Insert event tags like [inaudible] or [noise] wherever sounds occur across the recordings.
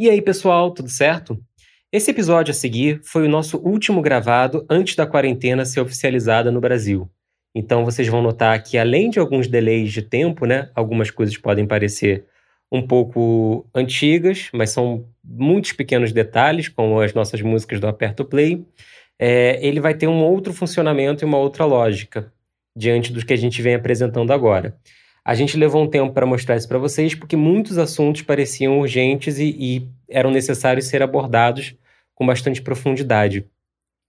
E aí, pessoal, tudo certo? Esse episódio a seguir foi o nosso último gravado antes da quarentena ser oficializada no Brasil. Então vocês vão notar que além de alguns delays de tempo, né, algumas coisas podem parecer um pouco antigas, mas são muitos pequenos detalhes, como as nossas músicas do Aperto Play. É, ele vai ter um outro funcionamento e uma outra lógica diante dos que a gente vem apresentando agora. A gente levou um tempo para mostrar isso para vocês, porque muitos assuntos pareciam urgentes e, e, eram necessários ser abordados com bastante profundidade.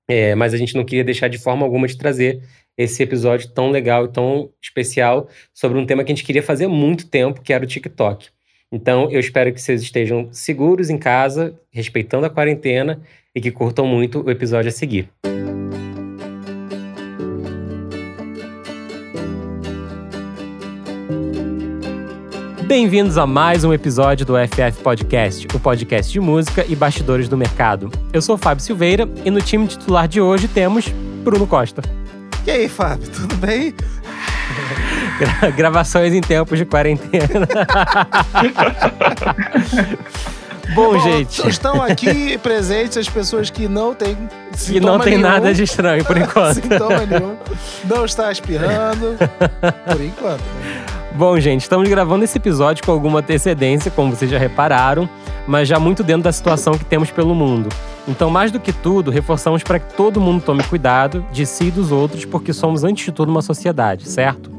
É, mas a gente não queria deixar de forma alguma de trazer esse episódio tão legal e tão especial sobre um tema que a gente queria fazer há muito tempo, que era o TikTok. Então, eu espero que vocês estejam seguros em casa, respeitando a quarentena e que curtam muito o episódio a seguir. Bem-vindos a mais um episódio do FF Podcast, o podcast de música e bastidores do mercado. Eu sou o Fábio Silveira e no time titular de hoje temos Bruno Costa. E aí, Fábio, tudo bem? Gravações em tempos de quarentena. Bom, Bom, gente. Estão aqui presentes as pessoas que não têm Que não tem nenhum. nada de estranho por enquanto. [laughs] sintoma nenhum. Não está espirrando. Por enquanto. Né? Bom, gente, estamos gravando esse episódio com alguma antecedência, como vocês já repararam, mas já muito dentro da situação que temos pelo mundo. Então, mais do que tudo, reforçamos para que todo mundo tome cuidado de si e dos outros, porque somos, antes de tudo, uma sociedade, certo?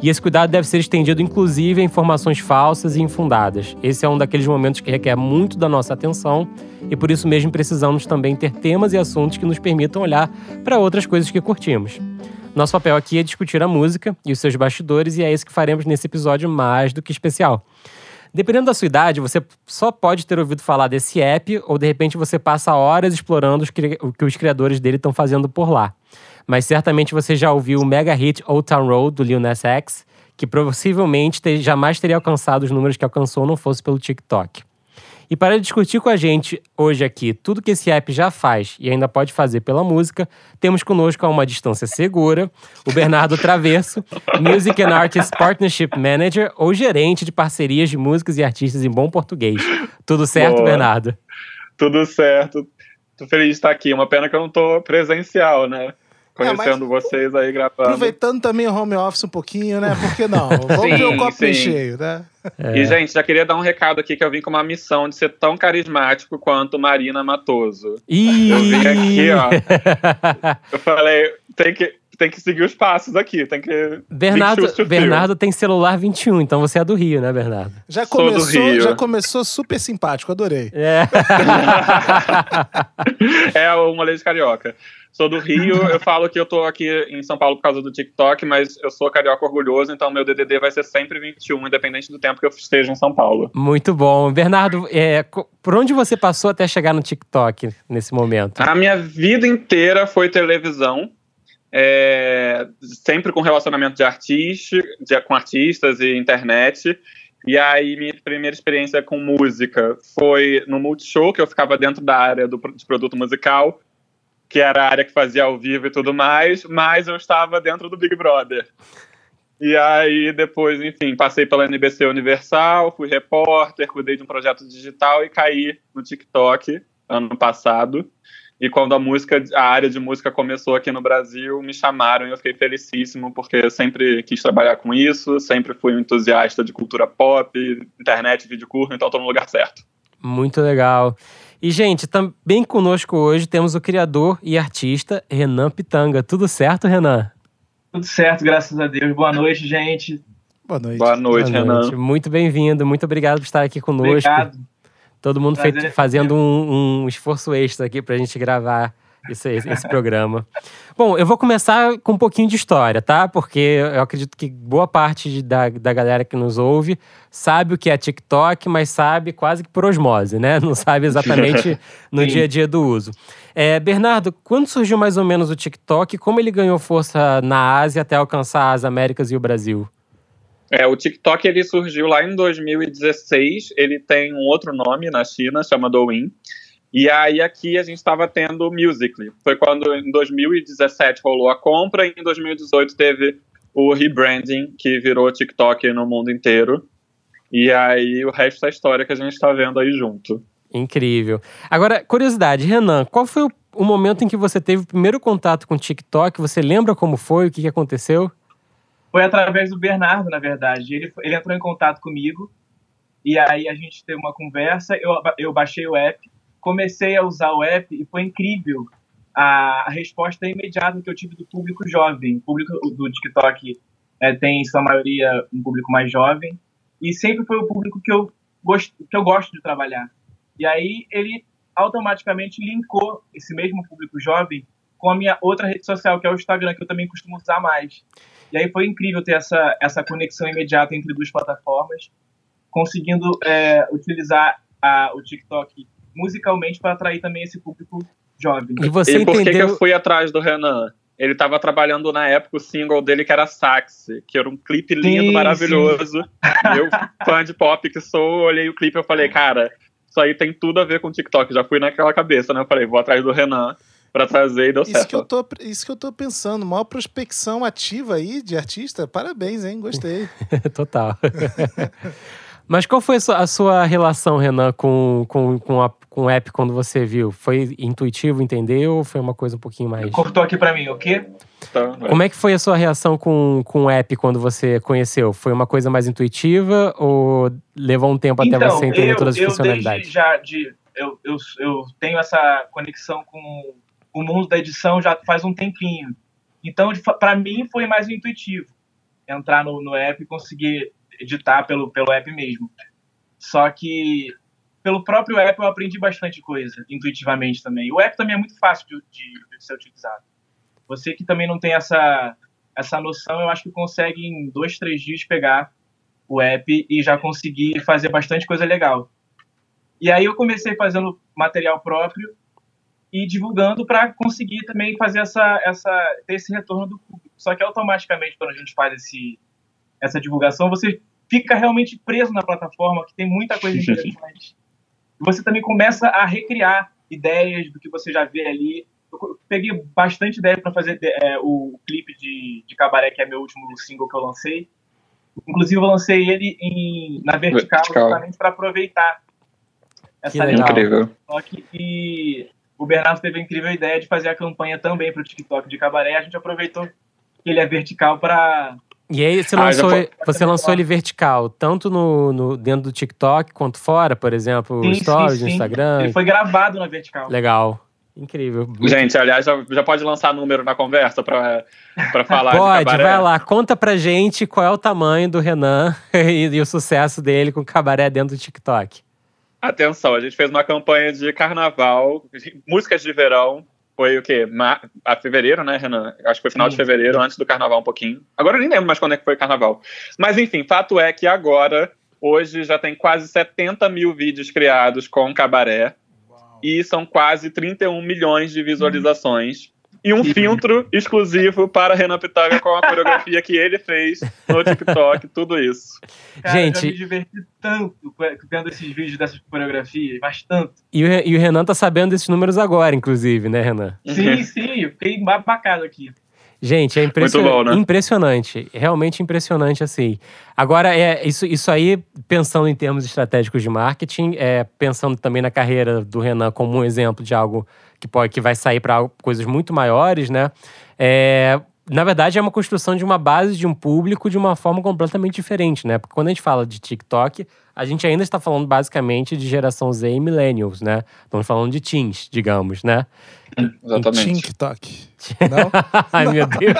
E esse cuidado deve ser estendido, inclusive, a informações falsas e infundadas. Esse é um daqueles momentos que requer muito da nossa atenção e por isso mesmo precisamos também ter temas e assuntos que nos permitam olhar para outras coisas que curtimos. Nosso papel aqui é discutir a música e os seus bastidores, e é isso que faremos nesse episódio mais do que especial. Dependendo da sua idade, você só pode ter ouvido falar desse app, ou de repente você passa horas explorando o que os criadores dele estão fazendo por lá. Mas certamente você já ouviu o mega hit Old Town Road do Lil Nas X, que possivelmente jamais teria alcançado os números que alcançou não fosse pelo TikTok. E para discutir com a gente hoje aqui tudo que esse app já faz e ainda pode fazer pela música, temos conosco a uma distância segura o Bernardo Traverso, [laughs] Music and Artist Partnership Manager ou gerente de parcerias de músicas e artistas em bom português. Tudo certo, Boa. Bernardo? Tudo certo. Tô feliz de estar aqui. Uma pena que eu não tô presencial, né? Conhecendo é, vocês aí gravando. Aproveitando também o home office um pouquinho, né? Por que não? Vamos [laughs] sim, ver o copo cheio, né? É. E, gente, já queria dar um recado aqui que eu vim com uma missão de ser tão carismático quanto Marina Matoso. Ih! Eu vim aqui, ó. [laughs] eu falei, tem que, tem que seguir os passos aqui, tem que. Bernardo, Bernardo tem celular 21, então você é do Rio, né, Bernardo? Já começou, já começou super simpático, adorei. É, [laughs] é uma lei de carioca. Sou do Rio, eu falo que eu tô aqui em São Paulo por causa do TikTok, mas eu sou carioca orgulhoso, então meu DDD vai ser sempre 21, independente do tempo que eu esteja em São Paulo. Muito bom. Bernardo, é, por onde você passou até chegar no TikTok nesse momento? A minha vida inteira foi televisão. É, sempre com relacionamento de artista, de, com artistas e internet. E aí, minha primeira experiência com música foi no Multishow, que eu ficava dentro da área do, de produto musical que era a área que fazia ao vivo e tudo mais, mas eu estava dentro do Big Brother. E aí, depois, enfim, passei pela NBC Universal, fui repórter, cuidei de um projeto digital e caí no TikTok ano passado. E quando a música, a área de música começou aqui no Brasil, me chamaram e eu fiquei felicíssimo, porque eu sempre quis trabalhar com isso, sempre fui um entusiasta de cultura pop, internet, vídeo curto, então estou no lugar certo. Muito legal. E, gente, também conosco hoje temos o criador e artista Renan Pitanga. Tudo certo, Renan? Tudo certo, graças a Deus. Boa noite, gente. Boa noite. Boa noite, Boa noite. Renan. Muito bem-vindo, muito obrigado por estar aqui conosco. Obrigado. Todo mundo feito, fazendo um, um esforço extra aqui para a gente gravar esse, esse programa. Bom, eu vou começar com um pouquinho de história, tá? Porque eu acredito que boa parte da, da galera que nos ouve sabe o que é TikTok, mas sabe quase que por osmose, né? Não sabe exatamente [laughs] no dia a dia do uso. É, Bernardo, quando surgiu mais ou menos o TikTok? Como ele ganhou força na Ásia até alcançar as Américas e o Brasil? É, o TikTok ele surgiu lá em 2016. Ele tem um outro nome na China, chama Douyin. E aí aqui a gente estava tendo Musical.ly. Foi quando em 2017 rolou a compra e em 2018 teve o rebranding que virou TikTok no mundo inteiro. E aí o resto da história que a gente está vendo aí junto. Incrível. Agora, curiosidade, Renan, qual foi o, o, momento em que você teve o primeiro contato com o TikTok? Você lembra como foi, o que, que aconteceu? Foi através do Bernardo, na verdade. Ele, ele entrou em contato comigo e aí a gente teve uma conversa, eu, eu baixei o app, comecei a usar o app e foi incrível a, resposta imediata que eu tive do público jovem. O público do TikTok é, tem, em sua maioria, um público mais jovem e sempre foi o público que eu, gosto, que eu gosto de trabalhar. E aí ele automaticamente linkou esse mesmo público jovem com a minha outra rede social, que é o Instagram, que eu também costumo usar mais. E aí foi incrível ter essa, essa conexão imediata entre duas plataformas, conseguindo é, utilizar a, o TikTok musicalmente para atrair também esse público jovem. E você e por entendeu... que, eu fui atrás do Renan? Ele estava trabalhando na época o single dele que era Saxe, que era um clipe lindo, sim, maravilhoso. Sim. [laughs] Eu, fã de pop que sou, olhei o clipe e falei, cara, isso aí tem tudo a ver com TikTok. Já fui naquela cabeça, né? Eu falei, vou atrás do Renan para trazer e deu isso certo. Que eu tô, isso que eu tô pensando, maior prospecção ativa aí de artista. Parabéns, hein? Gostei. [laughs] Total. [laughs] Mas qual foi a sua, a sua, relação, Renan, com, com, com, a, com o app quando você viu? Foi intuitivo, entendeu? Ou foi uma coisa um pouquinho mais. Cortou aqui para mim, o quê? Tá, Como é que foi a sua reação com, com o app quando você conheceu? Foi uma coisa mais intuitiva ou levou um tempo então, até você entender eu, todas as eu funcionalidades? já de, eu, eu, eu tenho essa conexão com o mundo da edição já faz um tempinho. Então, para mim, foi mais intuitivo entrar no, no app e conseguir editar pelo, pelo app mesmo. Só que pelo próprio app eu aprendi bastante coisa, intuitivamente também. O app também é muito fácil de, de, de ser utilizado. Você que também não tem essa, essa noção, eu acho que consegue em dois, três dias pegar o app e já conseguir fazer bastante coisa legal. E aí eu comecei fazendo material próprio e divulgando para conseguir também fazer essa, essa ter esse retorno do público. Só que automaticamente quando a gente faz esse essa divulgação, você fica realmente preso na plataforma, que tem muita coisa [laughs] interessante. você também começa a recriar ideias do que você já vê ali. Eu peguei bastante ideia para fazer é, o clipe de, de Cabaré, que é meu último single que eu lancei. Inclusive, eu lancei ele em, na vertical, vertical. justamente para aproveitar essa que incrível. Só que e o Bernardo teve a incrível ideia de fazer a campanha também para o TikTok de Cabaré. A gente aproveitou que ele é vertical para e aí você lançou, ah, você lançou ele vertical, tanto no, no, dentro do TikTok quanto fora, por exemplo, sim, Stories, sim, sim. Instagram. Ele foi gravado na vertical. Legal. Incrível. Gente, aliás, já, já, pode lançar número na conversa para falar Pode, vai lá. Conta pra gente qual é o tamanho do Renan [laughs] e, e o sucesso dele com o cabaré dentro do TikTok. Atenção, a gente fez uma campanha de carnaval, músicas de verão, foi o quê? Ma a fevereiro, né, Renan? Acho que foi final Sim. de fevereiro, antes do carnaval um pouquinho. Agora eu nem lembro mais quando é que foi o carnaval. Mas enfim, fato é que agora, hoje, já tem quase 70 mil vídeos criados com cabaré. Uau. E são quase 31 milhões de visualizações e um filtro exclusivo para Renan Pitanga com a coreografia que ele fez no TikTok, tudo isso. Cara, Gente, eu já me diverti tanto vendo esses vídeos dessas coreografias, mas tanto. E o, e o Renan tá sabendo desses números agora, inclusive, né, Renan? Sim, sim, eu fiquei babacado aqui. Gente, é impressionante, bom, né? impressionante, realmente impressionante assim. Agora, é isso, isso aí, pensando em termos estratégicos de marketing, é, pensando também na carreira do Renan como um exemplo de algo que, pode, que vai sair para coisas muito maiores, né? É, na verdade, é uma construção de uma base de um público de uma forma completamente diferente, né? Porque quando a gente fala de TikTok, a gente ainda está falando basicamente de geração Z e millennials, né? Estamos falando de teens, digamos, né? Exatamente. TikTok. [laughs] Não? Ai, meu Deus.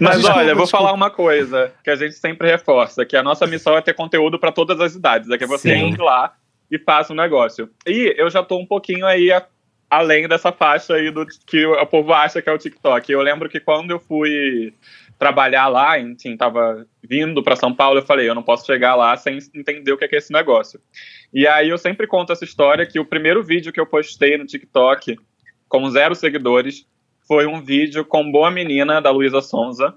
Mas desculpa, olha, vou falar uma coisa que a gente sempre reforça, que a nossa missão é ter conteúdo para todas as idades. É que você Sim. entre lá e faça um negócio. E eu já tô um pouquinho aí a, além dessa faixa aí do que o povo acha que é o TikTok. Eu lembro que quando eu fui trabalhar lá, enfim, tava vindo para São Paulo, eu falei, eu não posso chegar lá sem entender o que é, que é esse negócio. E aí eu sempre conto essa história que o primeiro vídeo que eu postei no TikTok com zero seguidores foi um vídeo com Boa Menina da Luísa Sonza,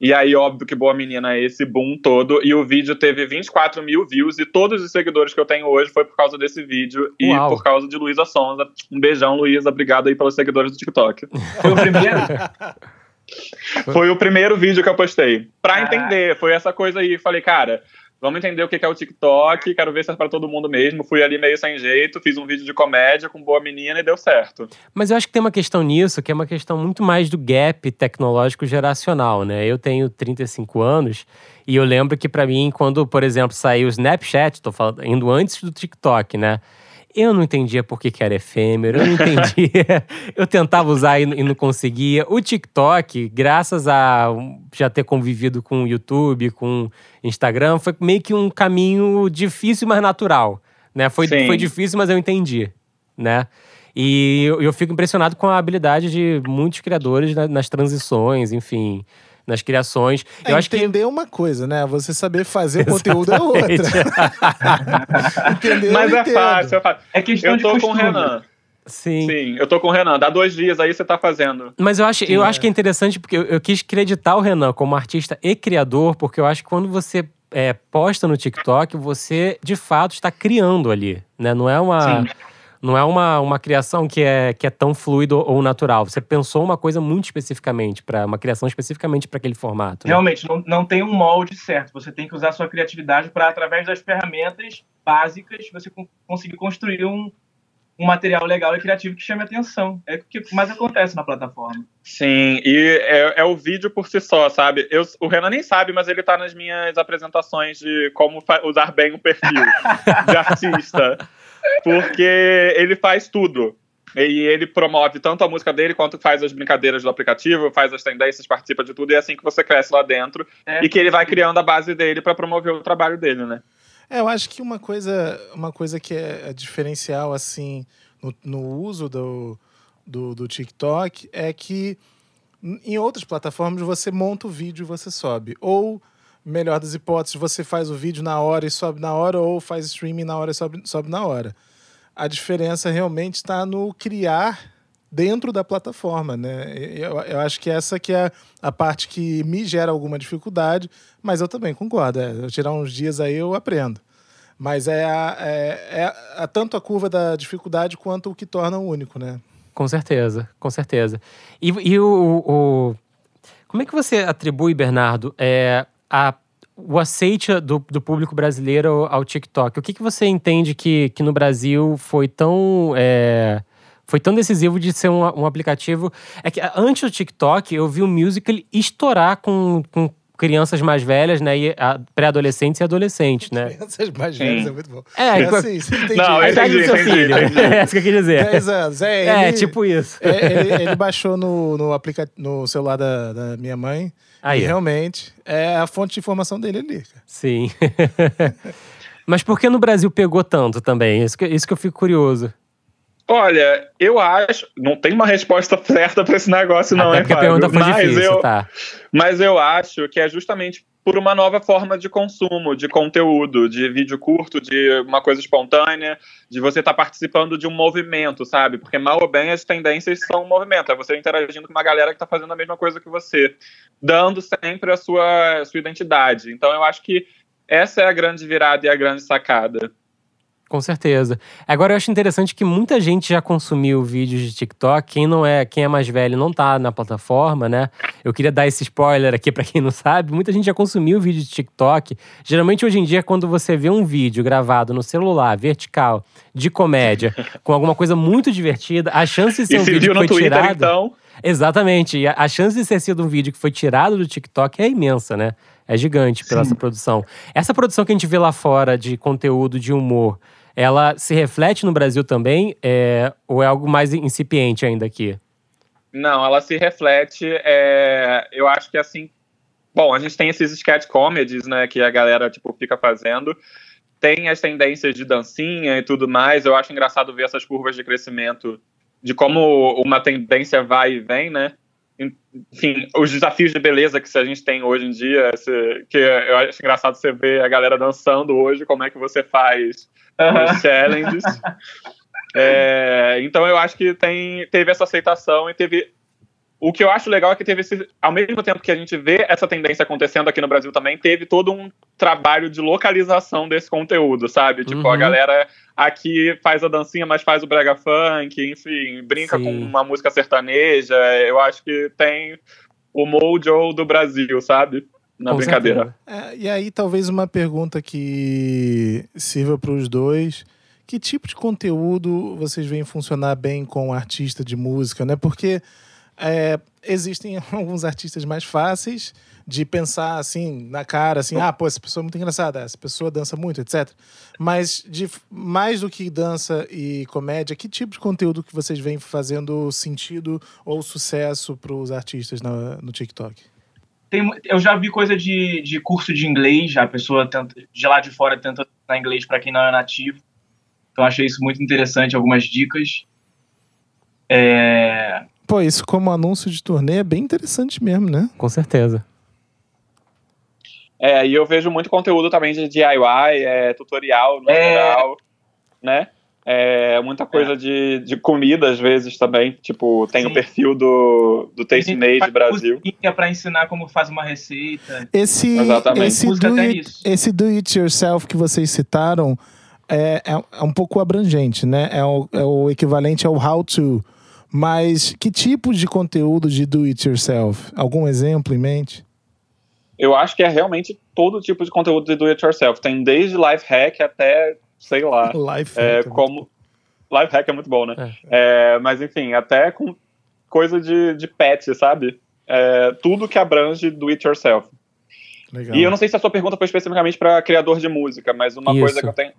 e aí, óbvio que Boa Menina é esse boom todo. E o vídeo teve 24 mil views. E todos os seguidores que eu tenho hoje foi por causa desse vídeo. E Uau. por causa de Luísa Sonza. Um beijão, Luísa. Obrigado aí pelos seguidores do TikTok. Foi o primeiro? [laughs] [laughs] foi o primeiro vídeo que eu postei. Pra entender. Foi essa coisa aí. Falei, cara, Vamos entender o que é o TikTok, quero ver se é para todo mundo mesmo. Fui ali meio sem jeito, fiz um vídeo de comédia com boa menina e deu certo. Mas eu acho que tem uma questão nisso, que é uma questão muito mais do gap tecnológico geracional, né? Eu tenho 35 anos e eu lembro que para mim, quando, por exemplo, saiu o Snapchat, tô falando, indo antes do TikTok, né? Eu não entendia por que, que era efêmero, eu não entendia. [laughs] eu tentava usar e, e não conseguia. O TikTok, graças a já ter convivido com o YouTube, com Instagram, foi meio que um caminho difícil, mas natural. Né? Foi, foi difícil, mas eu entendi. Né? E eu, eu fico impressionado com a habilidade de muitos criadores nas transições, enfim nas criações. É, eu acho entender que... uma coisa, né? Você saber fazer [laughs] conteúdo é outra. entender Mas é fácil, é fácil. É questão eu tô de com o Renan. Sim. Sim, eu tô com o Renan. Dá dois dias aí você tá fazendo. Mas eu acho, Sim, eu é. acho que é interessante porque eu, eu, quis creditar o Renan como artista e criador, porque eu acho que quando você é, posta no TikTok, você de fato está criando ali, né? Não é uma. Sim não é uma, uma criação que é, que é tão fluido ou natural. Você pensou uma coisa muito especificamente, para uma criação especificamente para aquele formato. Né? Realmente, não, não tem um molde certo. Você tem que usar a sua criatividade para, através das ferramentas básicas, você conseguir construir um, um material legal e criativo que chame atenção. É o que mais acontece na plataforma. Sim, e é, é o vídeo por si só, sabe? Eu, o Renan nem sabe, mas ele está nas minhas apresentações de como usar bem o perfil [laughs] de artista porque ele faz tudo. E ele promove tanto a música dele quanto faz as brincadeiras do aplicativo, faz as tendências, participa de tudo, e é assim que você cresce lá dentro. É. E que ele vai criando a base dele para promover o trabalho dele, né? É, eu acho que uma coisa, uma coisa que é diferencial, assim, no, no uso do, do, do TikTok é que em outras plataformas você monta o vídeo e você sobe. Ou melhor das hipóteses, você faz o vídeo na hora e sobe na hora, ou faz streaming na hora e sobe, sobe na hora. A diferença realmente está no criar dentro da plataforma, né? Eu, eu acho que essa que é a parte que me gera alguma dificuldade, mas eu também concordo. É, eu tirar uns dias aí eu aprendo. Mas é, a, é, é a, tanto a curva da dificuldade quanto o que torna o único, né? Com certeza, com certeza. E, e o, o, Como é que você atribui, Bernardo, é, a, o aceite do, do público brasileiro ao TikTok. O que, que você entende que, que no Brasil foi tão. É, foi tão decisivo de ser um, um, aplicativo. É que antes do TikTok, eu vi o Musical estourar com, com crianças mais velhas, né? E pré-adolescentes e adolescentes, né? [laughs] Crianças mais velhas é muito bom. É, é assim, você entende. Não, é entendi, seu filho. É isso que eu queria dizer. 10 anos. É, é ele, tipo isso. É, ele, ele, baixou no, no, aplica no celular da, da minha mãe. Aí. E realmente é a fonte de informação dele ali. Sim. [laughs] Mas por que no Brasil pegou tanto também? Isso que, isso que eu fico curioso. Olha, eu acho. Não tem uma resposta certa para esse negócio, não, Até é, a pergunta foi mas difícil, eu, tá. Mas eu acho que é justamente por uma nova forma de consumo, de conteúdo, de vídeo curto, de uma coisa espontânea, de você estar tá participando de um movimento, sabe? Porque mal ou bem as tendências são um movimento, é você interagindo com uma galera que está fazendo a mesma coisa que você, dando sempre a sua, a sua identidade. Então eu acho que essa é a grande virada e a grande sacada. Com certeza. Agora eu acho interessante que muita gente já consumiu vídeos de TikTok. Quem não é, quem é mais velho não tá na plataforma, né? Eu queria dar esse spoiler aqui para quem não sabe. Muita gente já consumiu vídeo de TikTok. Geralmente hoje em dia quando você vê um vídeo gravado no celular, vertical, de comédia, [laughs] com alguma coisa muito divertida, a chance de ser um vídeo que foi Twitter, tirado então... Exatamente. E a chance de ser sido um vídeo que foi tirado do TikTok é imensa, né? É gigante pela essa produção. Essa produção que a gente vê lá fora de conteúdo de humor, ela se reflete no Brasil também? É, ou é algo mais incipiente ainda aqui? Não, ela se reflete. É, eu acho que assim. Bom, a gente tem esses sketch comedies, né, que a galera tipo fica fazendo. Tem as tendências de dancinha e tudo mais. Eu acho engraçado ver essas curvas de crescimento, de como uma tendência vai e vem, né? enfim, os desafios de beleza que a gente tem hoje em dia, que eu acho engraçado você ver a galera dançando hoje, como é que você faz uhum. os challenges. é, então eu acho que tem, teve essa aceitação e teve o que eu acho legal é que teve esse, ao mesmo tempo que a gente vê essa tendência acontecendo aqui no Brasil também, teve todo um trabalho de localização desse conteúdo, sabe? Tipo, uhum. a galera aqui faz a dancinha, mas faz o brega funk, enfim, brinca Sim. com uma música sertaneja. Eu acho que tem o mojo do Brasil, sabe? Na Com brincadeira. É, e aí, talvez uma pergunta que sirva para os dois. Que tipo de conteúdo vocês veem funcionar bem com um artista de música, né? Porque é, existem [laughs] alguns artistas mais fáceis de pensar assim na cara, assim, ah, pô, essa pessoa é muito engraçada, essa pessoa dança muito, etc. Mas de mais do que dança e comédia, que tipo de conteúdo que vocês veem fazendo sentido ou sucesso para os artistas no TikTok? Tem eu já vi coisa de, de curso de inglês, já a pessoa tenta, de lá de fora tenta ensinar inglês para quem não é nativo. Então achei isso muito interessante, algumas dicas. É, Pô, isso como anúncio de turnê é bem interessante mesmo, né? Com certeza. É, e eu vejo muito conteúdo também de DIY, é, tutorial no É. geral, né? É, muita coisa de, de comida, às vezes, também. Tipo, tem Sim. o perfil do, do Taste Made Brasil. para ensinar como faz uma receita. Esse, Exatamente. esse, do it, nisso. esse do it yourself que vocês citaram é, é, é um pouco abrangente, né? É o, é o equivalente ao how to. Mas que tipo de conteúdo de do it yourself? Algum exemplo em mente? Eu acho que é realmente todo tipo de conteúdo de do it yourself. Tem desde life hack até, sei lá, [laughs] Life é, hack, como. Life hack é muito bom, né? É, mas enfim, até com coisa de, de pet, sabe? É, tudo que abrange do it yourself. Legal. E eu não sei se a sua pergunta foi especificamente para criador de música, mas uma Isso. coisa que eu tenho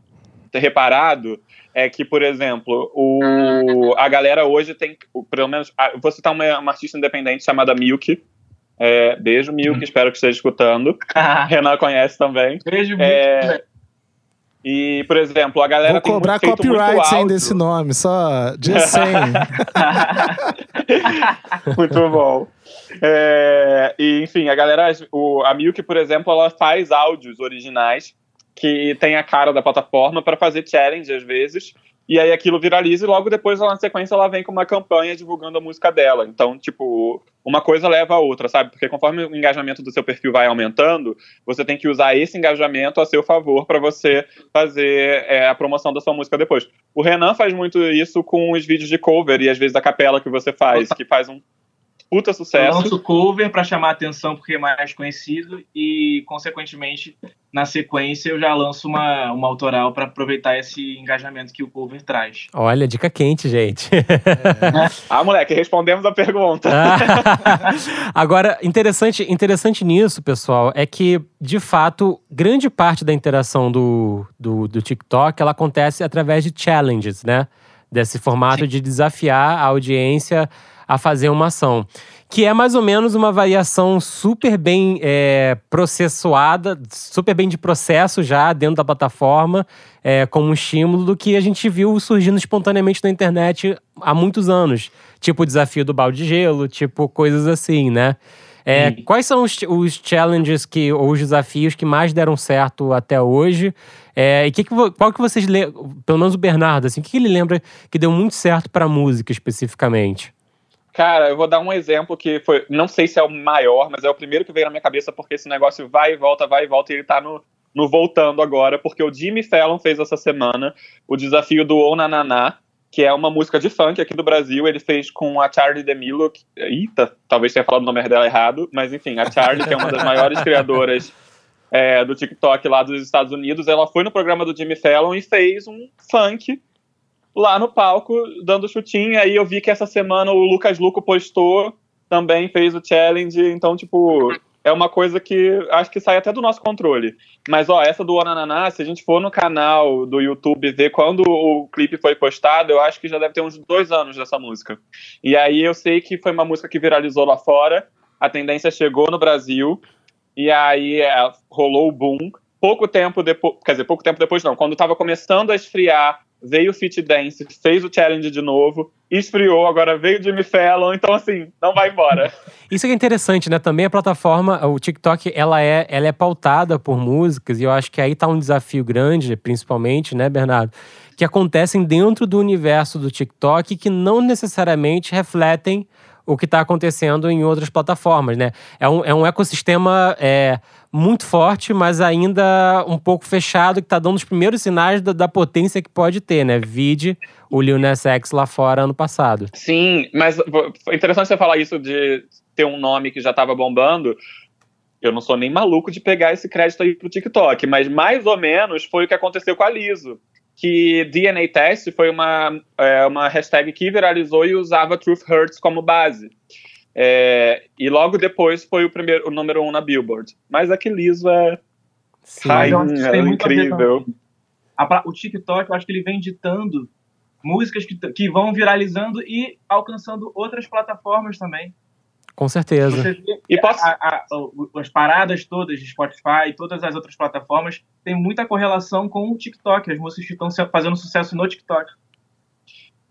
ter reparado é que, por exemplo, o, a galera hoje tem, o- pelo menos, vou citar uma, uma artista independente chamada Milk. É, beijo, Milk, Hum. espero que esteja escutando. [laughs] Renan conhece também. Beijo muito. E, por exemplo, a galera Vou tem cobrar muito, copyright sem desse nome, só [laughs] just saying. [laughs] Muito bom. É, e, enfim, a galera, o, a Milk, por exemplo, ela faz áudios originais que tem a cara da plataforma para fazer challenge às vezes. E aí aquilo viraliza e logo depois, na sequência, ela vem com uma campanha divulgando a música dela. Então, tipo, uma coisa leva a outra, sabe? Porque conforme o engajamento do seu perfil vai aumentando, você tem que usar esse engajamento a seu favor para você fazer é, a promoção da sua música depois. O Renan faz muito isso com os vídeos de cover e às vezes a capela que você faz, que faz um puta Eu sucesso. lanço cover para chamar a atenção porque é mais conhecido e, consequentemente, na sequência eu já lanço uma, uma autoral para aproveitar esse engajamento que o cover traz. Olha, dica quente, gente. [laughs] Ah, moleque, respondemos a pergunta. [laughs] Agora, interessante, interessante nisso, pessoal, é que, de fato, grande parte da interação do, do, do TikTok ela acontece através de challenges, né? Desse formato de desafiar a audiência a fazer uma ação. Que é mais ou menos uma variação super bem é, processuada, super bem de processo já dentro da plataforma, é, como um estímulo do que a gente viu surgindo espontaneamente na internet há muitos anos. Tipo o desafio do balde de gelo, tipo coisas assim, né? É, Sim. quais são os, os challenges que, ou os desafios que mais deram certo até hoje? É, e que que, qual que vocês pelo menos o Bernardo, assim, o que, que ele lembra que deu muito certo para música especificamente? Cara, eu vou dar um exemplo que foi. Não sei se é o maior, mas é o primeiro que veio na minha cabeça, porque esse negócio vai e volta, vai e volta, e ele tá no, no voltando agora, porque o Jimmy Fallon fez essa semana o desafio do Onananá, que é uma música de funk aqui do Brasil. Ele fez com a Charlie DeMillo. Que, eita, talvez tenha falado o nome dela errado, mas enfim, a Charlie, que é uma das maiores [laughs] criadoras é, do TikTok lá dos Estados Unidos, ela foi no programa do Jimmy Fallon e fez um funk lá no palco, dando chutinho. Aí eu vi que essa semana o Lucas Luco postou, também fez o challenge. Então, tipo, é uma coisa que acho que sai até do nosso controle. Mas, ó, essa do Onananá, se a gente for no canal do YouTube ver quando o clipe foi postado, eu acho que já deve ter uns dois anos dessa música. E aí eu sei que foi uma música que viralizou lá fora, a tendência chegou no Brasil, e aí é, rolou o boom. Pouco tempo depois, quer dizer, pouco tempo depois não, quando tava começando a esfriar, veio o Fit Dance, fez o challenge de novo, esfriou, agora veio o Jimmy Fallon, então assim, não vai embora. [laughs] Isso é interessante, né? Também a plataforma, o TikTok, ela é, ela é pautada por músicas, e eu acho que aí tá um desafio grande, principalmente, né, Bernardo? Que acontecem dentro do universo do TikTok que não necessariamente refletem o que está acontecendo em outras plataformas, né? É um, é um ecossistema é, muito forte, mas ainda um pouco fechado, que está dando os primeiros sinais da, da potência que pode ter, né? Vide o Lil Nas X lá fora ano passado. Sim, mas é interessante você falar isso de ter um nome que já estava bombando. Eu não sou nem maluco de pegar esse crédito aí pro TikTok, mas mais ou menos foi o que aconteceu com a Liso. Que DNA Test foi uma, é, uma hashtag que viralizou e usava Truth Hurts como base. É, e logo depois foi o primeiro o número um na Billboard. Mas é que Liso é Sim. rainha, é a incrível. A o TikTok, eu acho que ele vem ditando músicas que, que vão viralizando e alcançando outras plataformas também. Com certeza. Você E posso- a- a- as paradas todas de Spotify e todas as outras plataformas têm muita correlação com o TikTok, as músicas que estão fazendo sucesso no TikTok.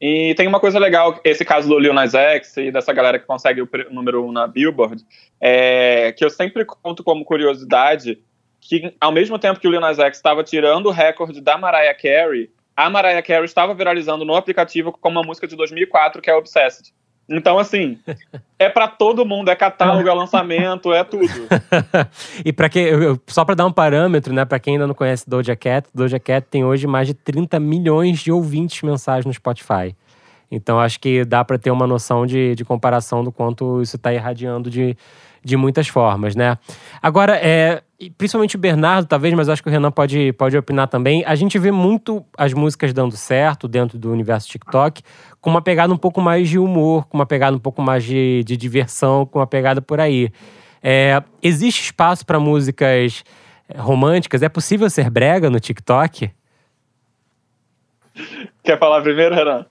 E tem uma coisa legal, esse caso do Lil Nas X e dessa galera que consegue o número um na Billboard, é, que eu sempre conto como curiosidade, que ao mesmo tempo que o Lil Nas X estava tirando o recorde da Mariah Carey, a Mariah Carey estava viralizando no aplicativo com uma música de 2004, que é Obsessed. Então, assim, é pra todo mundo, é catálogo, é lançamento, é tudo. [laughs] e para quem, só para dar um parâmetro, né, para quem ainda não conhece Doja Cat, Doja Cat tem hoje mais de 30 milhões de ouvintes mensais no Spotify. Então acho que dá para ter uma noção de, de comparação do quanto isso está irradiando de, de muitas formas, né? Agora, é, principalmente o Bernardo, talvez, mas acho que o Renan pode, pode opinar também. A gente vê muito as músicas dando certo dentro do universo TikTok, com uma pegada um pouco mais de humor, com uma pegada um pouco mais de, de diversão, com uma pegada por aí. É, existe espaço para músicas românticas? É possível ser brega no TikTok? Quer falar primeiro, Renan?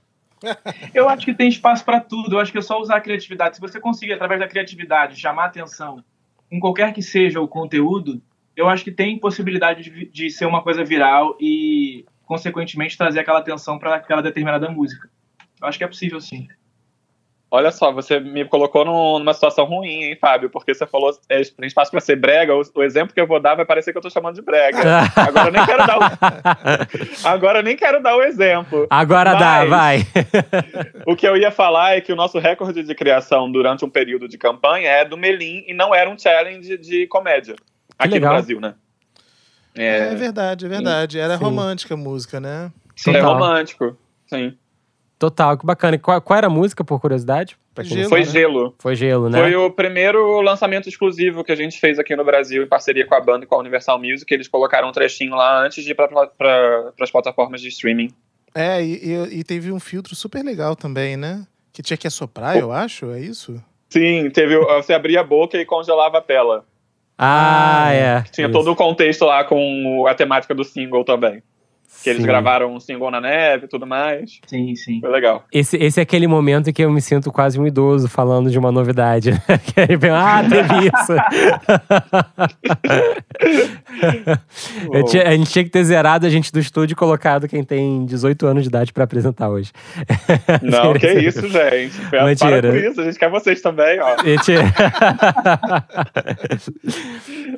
Eu acho que tem espaço para tudo. Eu acho que é só usar a criatividade. Se você conseguir, através da criatividade, chamar atenção em qualquer que seja o conteúdo, eu acho que tem possibilidade de, de ser uma coisa viral e, consequentemente, trazer aquela atenção para aquela determinada música. Eu acho que é possível, sim. Olha só, você me colocou num- numa situação ruim, hein, Fábio? Porque você falou é, tem espaço pra ser brega. O, o exemplo que eu vou dar vai parecer que eu tô chamando de brega. [laughs] Agora eu nem quero dar o, agora eu nem quero dar o exemplo. Agora dá, Mas- vai. O que eu ia falar é que o nosso recorde de criação durante um período de campanha é do Melim e não era um challenge de comédia. Aqui legal. no Brasil, né? É, É, verdade, é verdade. Era Sim. romântica a música, né? Sim. é Total. romântico. Sim. Total, que bacana. E Qual, qual era a música, por curiosidade? Pra Gelo. Foi sabe? gelo. Foi Gelo, né? Foi o primeiro lançamento exclusivo que a gente fez aqui no Brasil em parceria com a banda e com a Universal Music. Eles colocaram um trechinho lá antes de ir para as plataformas de streaming. É, e, e- e teve um filtro super legal também, né? Que tinha que assoprar, eu acho, é isso? Sim, teve. Você abria a boca e congelava a tela. Ah, é. Tinha Isso. todo o contexto lá com a temática do single também. Que eles Sim. gravaram um single na neve e tudo mais. Sim, sim. Foi legal. Esse, esse é aquele momento em que eu me sinto quase um idoso falando de uma novidade. [laughs] que aí vem, ah, teve isso. [laughs] Eu tinha- a gente tinha que ter zerado a gente do estúdio e colocado quem tem 18 anos de idade pra apresentar hoje. Não, [laughs] que isso, gente. Para Mentira. por isso, a gente quer vocês também, ó. Gente...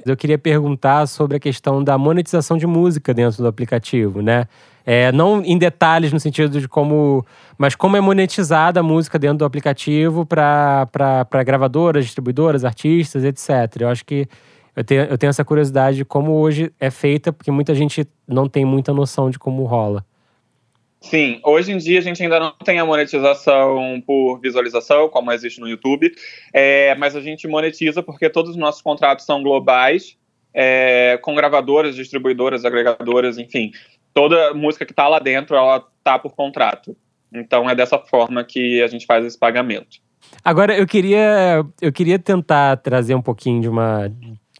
Eu queria perguntar sobre a questão da monetização de música dentro do aplicativo, né? É, não em detalhes no sentido de como. Mas como é monetizada a música dentro do aplicativo para gravadoras, distribuidoras, artistas, etc. Eu acho que eu tenho, eu tenho essa curiosidade de como hoje é feita, porque muita gente não tem muita noção de como rola. Sim, hoje em dia a gente ainda não tem a monetização por visualização, como existe no YouTube, é, mas a gente monetiza porque todos os nossos contratos são globais, é, com gravadoras, distribuidoras, agregadoras, enfim. Toda música que está lá dentro, ela tá por contrato. Então é dessa forma que a gente faz esse pagamento. Agora, eu queria, eu queria tentar trazer um pouquinho de uma.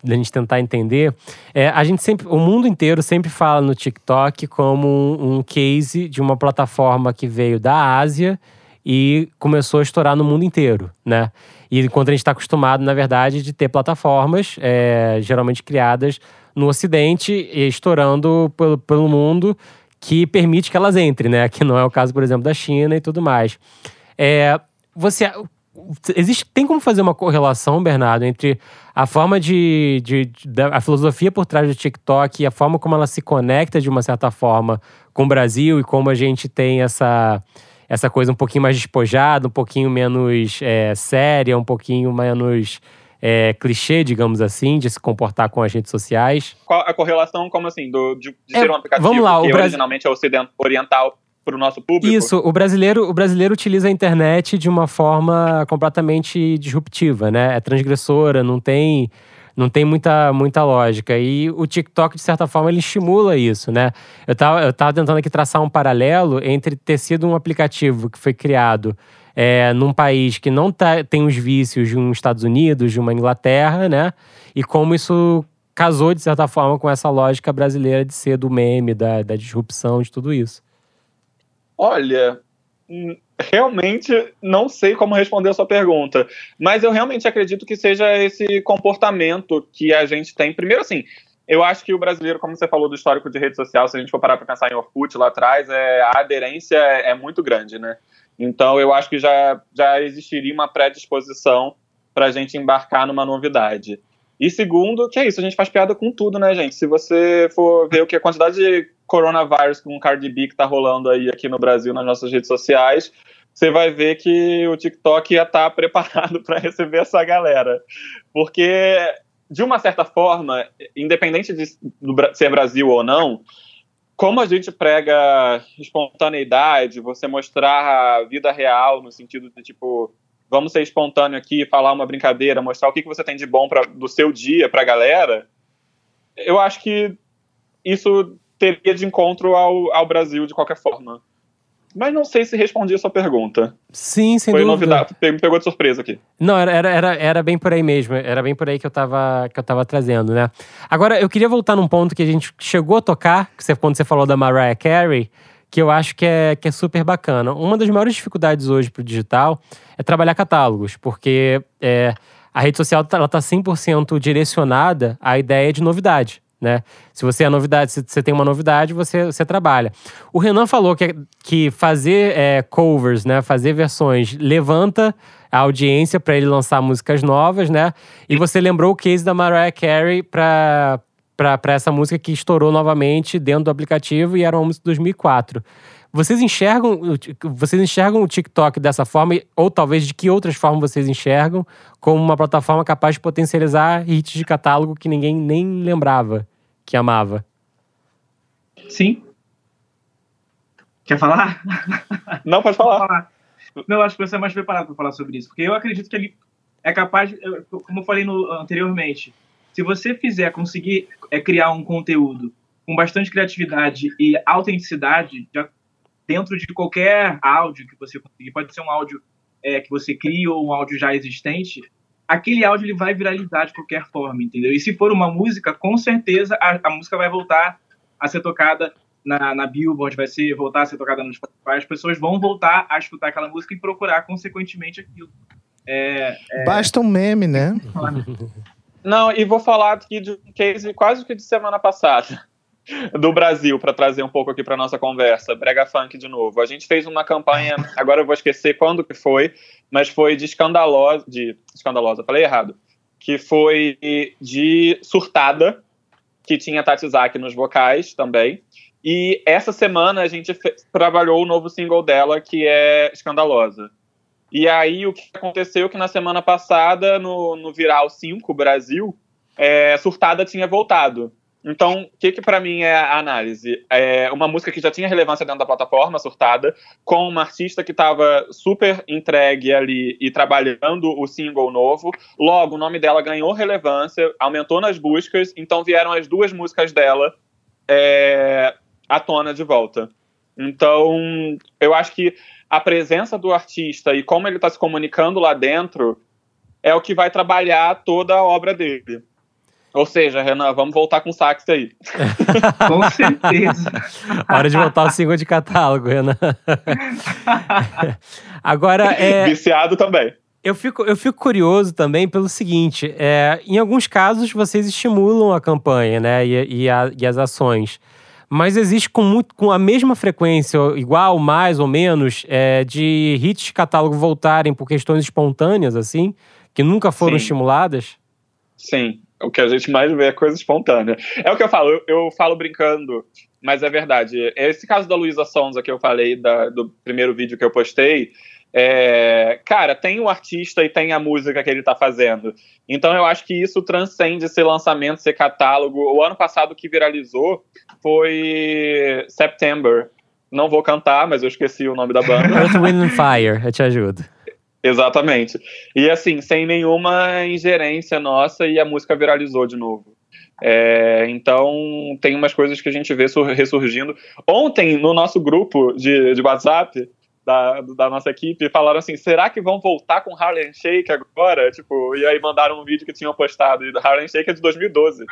Da gente tentar entender. É, a gente sempre. O mundo inteiro sempre fala no TikTok como um, case de uma plataforma que veio da Ásia e começou a estourar no mundo inteiro, né? E enquanto a gente está acostumado, na verdade, de ter plataformas é, geralmente criadas no Ocidente estourando pelo, pelo mundo que permite que elas entrem, né? Que não é o caso, por exemplo, da China e tudo mais. É, você existe tem como fazer uma correlação, Bernardo, entre a forma de, de, de- a filosofia por trás do TikTok e a forma como ela se conecta de uma certa forma com o Brasil e como a gente tem essa essa coisa um pouquinho mais despojada, um pouquinho menos é, séria, um pouquinho menos é, clichê, digamos assim, de se comportar com as redes sociais. Qual a correlação, como assim, do, de, de É, ser um aplicativo vamos lá, o que Brasil- originalmente é ocident, oriental para o nosso público? Isso, o brasileiro, o brasileiro utiliza a internet de uma forma completamente disruptiva, né? É transgressora, não tem, Não tem muita, muita lógica. E o TikTok, de certa forma, ele estimula isso, né? Eu tava, eu tava tentando aqui traçar um paralelo entre ter sido um aplicativo que foi criado é, num país que não tá, tem os vícios de um Estados Unidos, de uma Inglaterra, né? E como isso casou, de certa forma, com essa lógica brasileira de ser do meme, da, da disrupção, de tudo isso. Olha, hum, realmente não sei como responder a sua pergunta, mas eu realmente acredito que seja esse comportamento que a gente tem. Primeiro, assim, eu acho que o brasileiro, como você falou do histórico de rede social, se a gente for parar para pensar em Orkut lá atrás, é, a aderência é, é muito grande, né? Então, eu acho que já, já existiria uma predisposição para a gente embarcar numa novidade. E segundo, que é isso, a gente faz piada com tudo, né, gente? Se você for ver o que a quantidade de coronavírus com Cardi B que tá rolando aí aqui no Brasil nas nossas redes sociais, você vai ver que o TikTok ia estar tá [laughs] preparado para receber essa galera. Porque, de uma certa forma, independente de ser Brasil ou não, como a gente prega espontaneidade, você mostrar a vida real, no sentido de, tipo, vamos ser espontâneo aqui, falar uma brincadeira, mostrar o que, que você tem de bom pra, do seu dia para a galera, eu acho que isso teria de encontro ao, ao Brasil de qualquer forma. Mas não sei se respondi a sua pergunta. Sim, sem Foi dúvida. novidade, me pegou de surpresa aqui. Não, era, era, era, bem por aí mesmo. Era bem por aí que eu, tava, que eu tava trazendo, né? Agora, eu queria voltar num ponto que a gente chegou a tocar, você, quando você falou da Mariah Carey, que eu acho que é, que é super bacana. Uma das maiores dificuldades hoje pro digital é trabalhar catálogos, porque é, a rede social ela tá 100% direcionada à ideia de novidade né? Se você é novidade, se você tem uma novidade, você, você trabalha. O Renan falou que, que fazer é, covers, né? Fazer versões levanta a audiência para ele lançar músicas novas, né? E você lembrou o case da Mariah Carey para para essa música que estourou novamente dentro do aplicativo e era uma música de 2004. Vocês enxergam, vocês enxergam o TikTok dessa forma, ou talvez de que outras formas vocês enxergam, como uma plataforma capaz de potencializar hits de catálogo que ninguém nem lembrava? Que amava. Sim. Quer falar? Não, pode falar. Não, acho que você é mais preparado para falar sobre isso, porque eu acredito que ele é capaz, como eu falei no, anteriormente, se você fizer conseguir é, criar um conteúdo com bastante criatividade e autenticidade já, dentro de qualquer áudio que você conseguir, pode ser um áudio é, que você cria ou um áudio já existente, aquele áudio ele vai viralizar de qualquer forma, entendeu? E se for uma música, com certeza a, a música vai voltar a ser tocada na, na Billboard, vai ser, voltar a ser tocada no Spotify, as pessoas vão voltar a escutar aquela música e procurar consequentemente aquilo. É, é... Basta um meme, né? Não, e vou falar aqui de um case quase que de semana passada do Brasil para trazer um pouco aqui para nossa conversa. Brega Funk de novo. A gente fez uma campanha, agora eu vou esquecer quando que foi, mas foi de escandalosa, de escandalosa, falei errado, que foi de surtada, que tinha Tatizaki nos vocais também. E essa semana a gente trabalhou o novo single dela, que é Escandalosa. E aí o que aconteceu que na semana passada, no, no Viral 5 Brasil, é, Surtada tinha voltado. Então, o que, que para mim é a análise? É uma música que já tinha relevância dentro da plataforma, surtada, com uma artista que estava super entregue ali e trabalhando o single novo. Logo, o nome dela ganhou relevância, aumentou nas buscas, então vieram as duas músicas dela é, à tona de volta. Então, eu acho que a presença do artista e como ele está se comunicando lá dentro é o que vai trabalhar toda a obra dele. Ou seja, Renan, vamos voltar com o sax aí. [laughs] com certeza. Hora de voltar ao single de catálogo, Renan. [laughs] Agora, é... Viciado também. Eu fico, eu fico curioso também pelo seguinte: é, em alguns casos vocês estimulam a campanha né, e, e, a, e as ações. Mas existe com, muito, com a mesma frequência, igual, mais ou menos, é, de hits de catálogo voltarem por questões espontâneas, assim, que nunca foram Sim. estimuladas? Sim, o que a gente mais vê é coisa espontânea. É o que eu falo, eu, eu falo brincando, mas é verdade. Esse caso da Luísa Sonza que eu falei da, do primeiro vídeo que eu postei, é, cara, tem o artista e tem a música que ele tá fazendo. Então eu acho que isso transcende ser lançamento, ser catálogo. O ano passado que viralizou foi September. Não vou cantar, mas eu esqueci o nome da banda. Earth, Wind and Fire, eu te ajudo. Exatamente. E assim, sem nenhuma ingerência nossa e a música viralizou de novo. É, então, tem umas coisas que a gente vê ressurgindo. Ontem, no nosso grupo de, de WhatsApp, da, da nossa equipe falaram assim: será que vão voltar com Harlem Shake agora? Tipo, e aí mandaram um vídeo que tinham postado. E Harlem Shake é de 2012.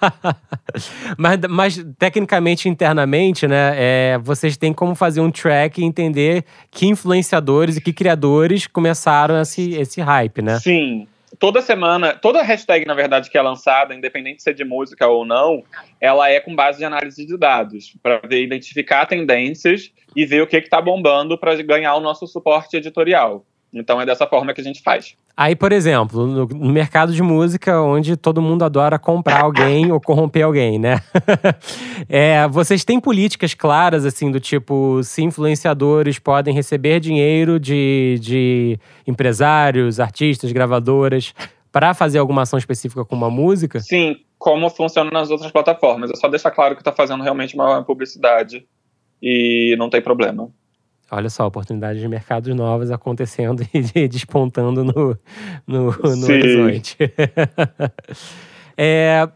[laughs] mas, mas, tecnicamente, internamente, né, é, vocês têm como fazer um track e entender que influenciadores e que criadores começaram esse, esse hype, né? Sim toda semana, toda hashtag, na verdade, que é lançada, independente de ser de música ou não, ela é com base de análise de dados, para identificar tendências e ver o que está bombando para ganhar o nosso suporte editorial. Então é dessa forma que a gente faz. Aí, por exemplo, no, mercado de música, onde todo mundo adora comprar alguém ou corromper alguém, né? [laughs] é, vocês têm políticas claras, assim, do tipo, se influenciadores podem receber dinheiro de, de empresários, artistas, gravadoras, para fazer alguma ação específica com uma música? Sim, como funciona nas outras plataformas. É só deixar claro que está fazendo realmente uma publicidade e não tem problema. Olha só, oportunidades de mercados novos acontecendo [laughs] e despontando no, no, no horizonte. [laughs] é,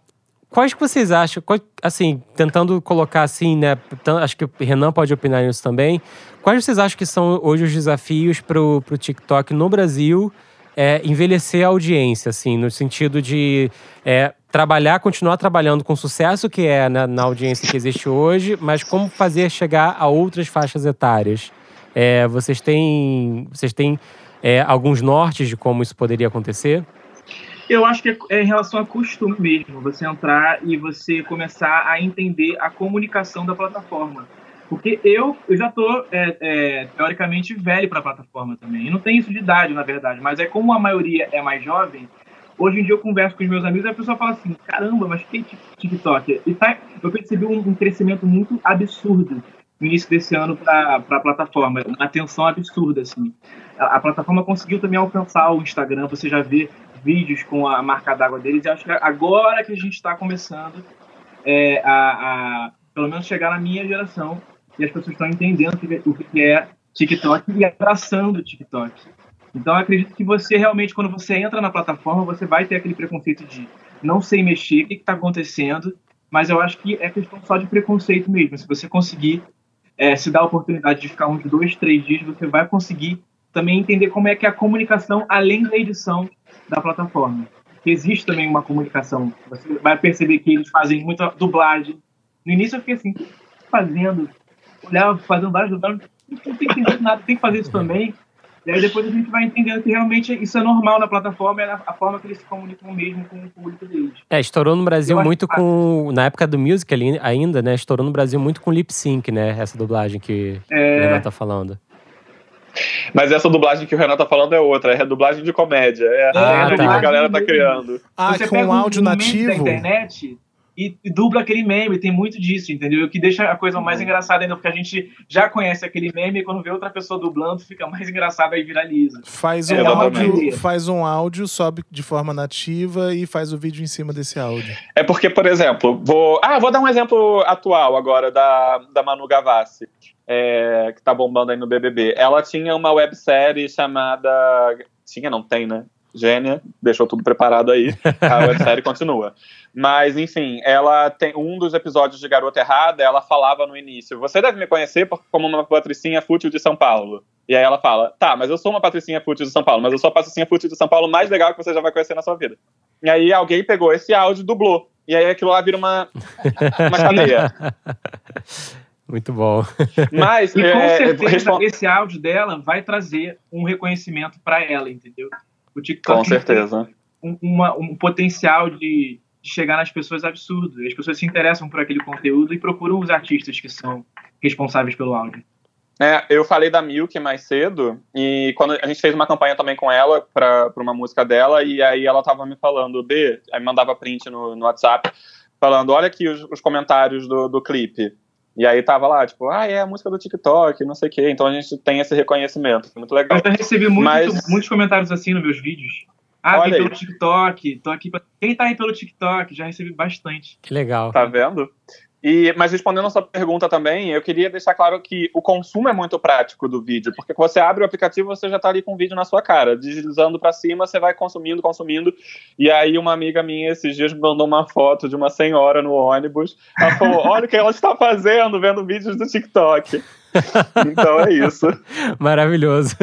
quais que vocês acham, assim, tentando colocar assim, né? Acho que o Renan pode opinar nisso também. Quais vocês acham que são hoje os desafios para o TikTok no Brasil é, envelhecer a audiência, assim, no sentido de é, trabalhar, continuar trabalhando com o sucesso que é na, na audiência que existe hoje, mas como fazer chegar a outras faixas etárias? É, vocês têm, vocês têm é, alguns nortes de como isso poderia acontecer? Eu acho que é em relação a costume mesmo, você entrar e você começar a entender a comunicação da plataforma. Porque eu, eu já estou, é, é, teoricamente, velho para a plataforma também. E não tem isso de idade, na verdade, mas é como a maioria é mais jovem, Hoje em dia eu converso com os meus amigos e a pessoa fala assim: caramba, mas que TikTok? E tá, eu percebi um, um crescimento muito absurdo no início desse ano para a plataforma, uma atenção absurda assim. A, a, plataforma conseguiu também alcançar o Instagram, você já vê vídeos com a marca d'água deles e acho que agora que a gente está começando é, a, a, pelo menos chegar na minha geração e as pessoas estão entendendo o que é TikTok e abraçando o TikTok. Então, acredito que você realmente, quando você entra na plataforma, você vai ter aquele preconceito de não sei mexer, o que está acontecendo, mas eu acho que é questão só de preconceito mesmo. Se você conseguir é, se dar a oportunidade de ficar uns dois, três dias, você vai conseguir também entender como é que é a comunicação além da edição da plataforma. Que existe também uma comunicação. Você vai perceber que eles fazem muita dublagem. No início eu fiquei assim, fazendo, olhava, fazendo várias dublagens, não tem que entender nada, tem que fazer isso também. E aí depois a gente vai entendendo que realmente isso é normal na plataforma, é a forma que eles se comunicam mesmo com o público deles. É, estourou no Brasil Eu muito com. Na época do music ainda, né? Estourou no Brasil muito com lip sync, né? Essa dublagem que é... o Renato tá falando. Mas essa dublagem que o Renato tá falando é outra, é a dublagem de comédia. É ah, a tá. que a galera tá criando. Ah, Você com um áudio nativo. Da internet, e, e, dubla aquele meme, tem muito disso, entendeu? O que deixa a coisa mais uhum. engraçada ainda, porque a gente já conhece aquele meme e quando vê outra pessoa dublando, fica mais engraçado e viraliza. Faz um, é, áudio, faz um áudio, sobe de forma nativa e faz o vídeo em cima desse áudio. É porque, por exemplo, vou. Ah, vou dar um exemplo atual agora da, da Manu Gavassi. É, que tá bombando aí no BBB. Ela tinha uma websérie chamada. Tinha, não tem, né? Gênia, deixou tudo preparado aí. A [laughs] websérie continua. Mas, enfim, ela tem um dos episódios de Garota Errada, ela falava no início: Você deve me conhecer como uma patricinha fútil de São Paulo. E aí ela fala: Tá, mas eu sou uma patricinha fútil de São Paulo, mas eu sou a patricinha fútil de São Paulo mais legal que você já vai conhecer na sua vida. E aí alguém pegou esse áudio e dublou. E aí aquilo lá vira uma, uma [laughs] cadeia. Muito bom. Mas, e com é, certeza, esse áudio dela vai trazer um reconhecimento para ela, entendeu? O TikTok com certeza. Um, uma, um potencial de, de chegar nas pessoas absurdo. As pessoas se interessam por aquele conteúdo e procuram os artistas que são responsáveis pelo áudio. É, eu falei da Milk mais cedo, e quando a gente fez uma campanha também com ela para uma música dela, e aí ela tava me falando, B, aí mandava print no, no WhatsApp, falando, olha aqui os, os comentários do, do clipe. E aí tava lá, tipo, ah, é a música do TikTok, não sei o quê. Então a gente tem esse reconhecimento. Muito legal. Eu já recebi muito, Mas... muitos comentários assim nos meus vídeos. Ah, Olha vim pelo TikTok, tô aqui pra... Quem tá aí pelo TikTok? Já recebi bastante. Que legal. Tá vendo? E, mas respondendo a sua pergunta também, eu queria deixar claro que o consumo é muito prático do vídeo, porque quando você abre o aplicativo, você já está ali com o vídeo na sua cara, deslizando para cima, você vai consumindo, consumindo. E aí uma amiga minha esses dias me mandou uma foto de uma senhora no ônibus. Ela falou: "Olha o que ela está fazendo vendo vídeos do TikTok". [laughs] então é isso. Maravilhoso.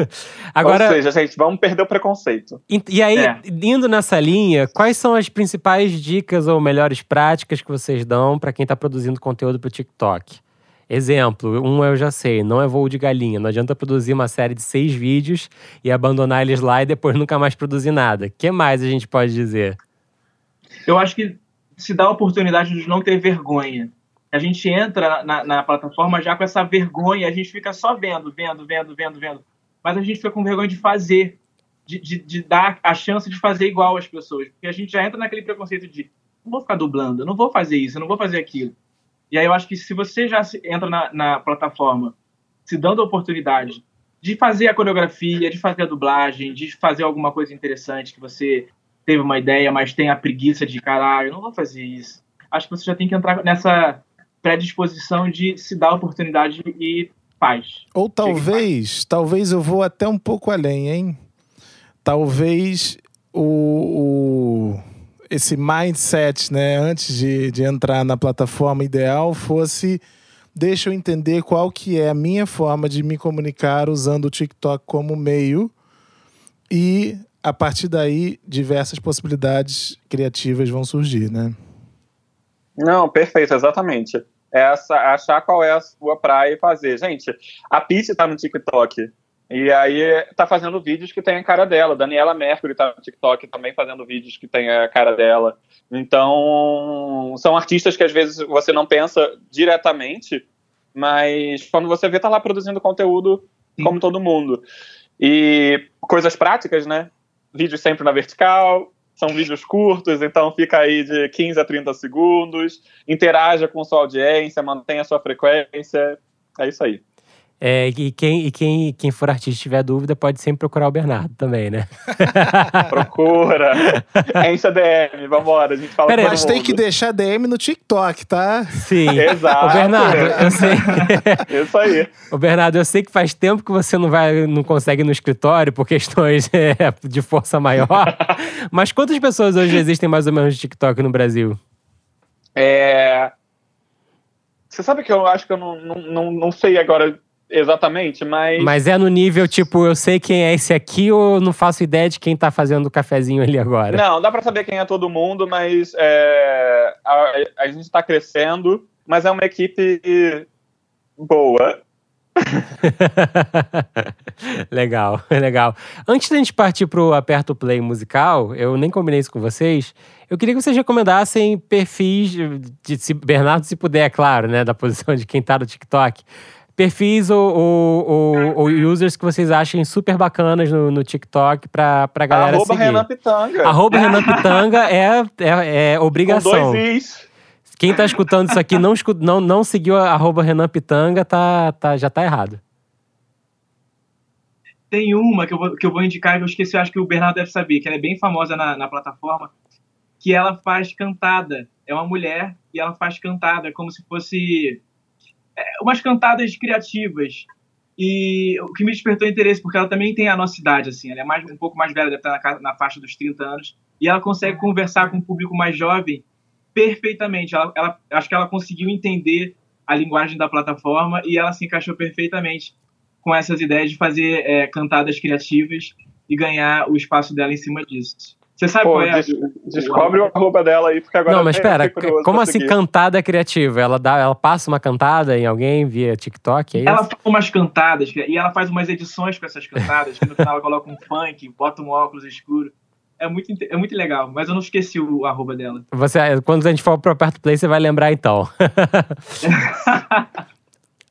Agora, Ou seja, gente, vamos perder o preconceito. E, e aí, É. indo nessa linha, quais são as principais dicas ou melhores práticas que vocês dão para quem está produzindo conteúdo para o TikTok? Exemplo, um eu já sei, não é voo de galinha. Não adianta produzir uma série de seis vídeos e abandonar eles lá e depois nunca mais produzir nada. O que mais a gente pode dizer? Eu acho que se dá a oportunidade de não ter vergonha. A gente entra na, na plataforma já com essa vergonha, a gente fica só vendo, vendo, vendo, vendo, vendo. Mas a gente fica com vergonha de fazer, de, de, de dar a chance de fazer igual às pessoas. Porque a gente já entra naquele preconceito de não vou ficar dublando, não vou fazer isso, não vou fazer aquilo. E aí eu acho que se você já entra na, na plataforma se dando a oportunidade de fazer a coreografia, de fazer a dublagem, de fazer alguma coisa interessante que você teve uma ideia, mas tem a preguiça de caralho, eu não vou fazer isso. Acho que você já tem que entrar nessa predisposição de se dar oportunidade e faz. Ou talvez, talvez eu vou até um pouco além, hein? Talvez o, o- esse mindset, né, antes de, de entrar na plataforma ideal, fosse deixa eu entender qual que é a minha forma de me comunicar usando o TikTok como meio e a partir daí diversas possibilidades criativas vão surgir, né? Não, perfeito, exatamente. Essa, achar qual é a sua praia e fazer. Gente, a Peach tá no TikTok. E aí tá fazendo vídeos que tem a cara dela. Daniela Mercury tá no TikTok também fazendo vídeos que tem a cara dela. Então, são artistas que às vezes você não pensa diretamente, mas quando você vê, tá lá produzindo conteúdo Sim. como todo mundo. E coisas práticas, né? Vídeos sempre na vertical, são vídeos curtos, então fica aí de 15 a 30 segundos, interaja com sua audiência, mantenha sua frequência. É isso aí. É, e quem, e quem, quem for artista e tiver dúvida, pode sempre procurar o Bernardo também, né? [laughs] Procura. Enche a DM, vambora, a gente fala Pera aí, com todo Mas tem mundo. que deixar DM no TikTok, tá? Sim. [laughs] Exato. Ô, Bernardo, eu [laughs] sei. Isso aí. Ô, Bernardo, eu sei que faz tempo que você não vai, não consegue ir no escritório por questões é, de força maior. Mas quantas pessoas hoje existem mais ou menos de TikTok no Brasil? É... Você sabe que eu acho que eu não, não, não, não sei agora exatamente, mas. Mas é no nível, tipo, eu sei quem é esse aqui ou não faço ideia de quem tá fazendo o cafezinho ali agora? Não, dá pra saber quem é todo mundo, mas é, a, a gente tá crescendo, mas é uma equipe boa. [laughs] legal, [laughs] legal. Antes da gente partir pro Aperto Play musical, eu nem combinei isso com vocês. Eu queria que vocês recomendassem perfis, de, se Bernardo, se puder, é claro, né, da posição de quem tá no TikTok. Perfis ou, ou, ou- ou users que vocês achem super bacanas no, no TikTok pra, pra galera Arroba seguir. Renan Pitanga. Arroba Renan [laughs] Pitanga é, é, é com obrigação. dois is. Quem tá escutando isso aqui não, não, não seguiu a arroba Renan Pitanga, tá, tá, já tá errado. Tem uma que eu vou, que eu vou indicar, que eu esqueci, eu acho que o Bernardo deve saber, que ela é bem famosa na, na plataforma, que ela faz cantada. É uma mulher e ela faz cantada, como se fosse umas cantadas criativas. E o que me despertou interesse, porque ela também tem a nossa idade, assim, ela é mais, um pouco mais velha, deve estar na, na faixa dos 30 anos, e ela consegue conversar com o público mais jovem perfeitamente. Ela, ela- acho que ela conseguiu entender a linguagem da plataforma e ela se encaixou perfeitamente com essas ideias de fazer é, cantadas criativas e ganhar o espaço dela em cima disso. Você sabe Pô, qual é? des- descobre o arroba dela aí, porque agora não, mas espera, como assim cantada criativa? Ela, dá, ela passa uma cantada em alguém via TikTok, é isso? Ela faz umas cantadas e ela faz umas edições com essas cantadas, que no final ela coloca um funk, bota um óculos escuro. É muito, é muito legal, mas eu não esqueci o arroba dela. Você, quando a gente for pro Aperto Play, você vai lembrar então. [laughs]